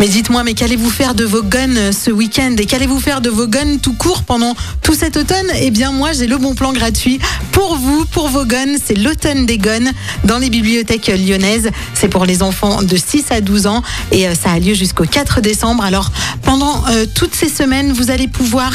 Mais dites-moi, mais qu'allez-vous faire de vos guns euh, ce week-end Et qu'allez-vous faire de vos guns tout court pendant tout cet automne Eh bien, moi, j'ai le bon plan gratuit pour vous, pour vos guns. C'est l'automne des guns dans les bibliothèques lyonnaises. C'est pour les enfants de 6 à 12 ans et euh, ça a lieu jusqu'au 4 décembre. Alors, pendant euh, toutes ces semaines, vous allez pouvoir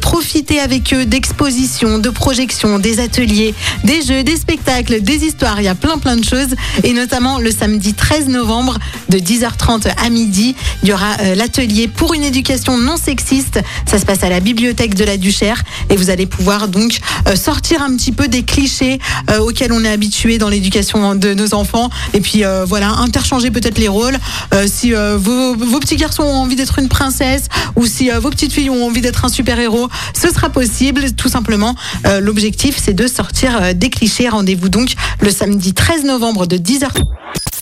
profiter avec eux d'expositions, de projections, des ateliers, des jeux, des spectacles, des histoires. Il y a plein, plein de choses. Et notamment le samedi 13 novembre de 10h30 à midi. Il y aura euh, l'atelier pour une éducation non sexiste. Ça se passe à la bibliothèque de la Duchère et vous allez pouvoir donc euh, sortir un petit peu des clichés euh, auxquels on est habitué dans l'éducation de nos enfants et puis voilà interchanger peut-être les rôles. si vos, vos, petits garçons ont envie d'être une princesse ou si vos petites filles ont envie d'être un super héros, ce sera possible. Tout simplement, l'objectif c'est de sortir des clichés. Rendez-vous donc le samedi 13 novembre de 10h.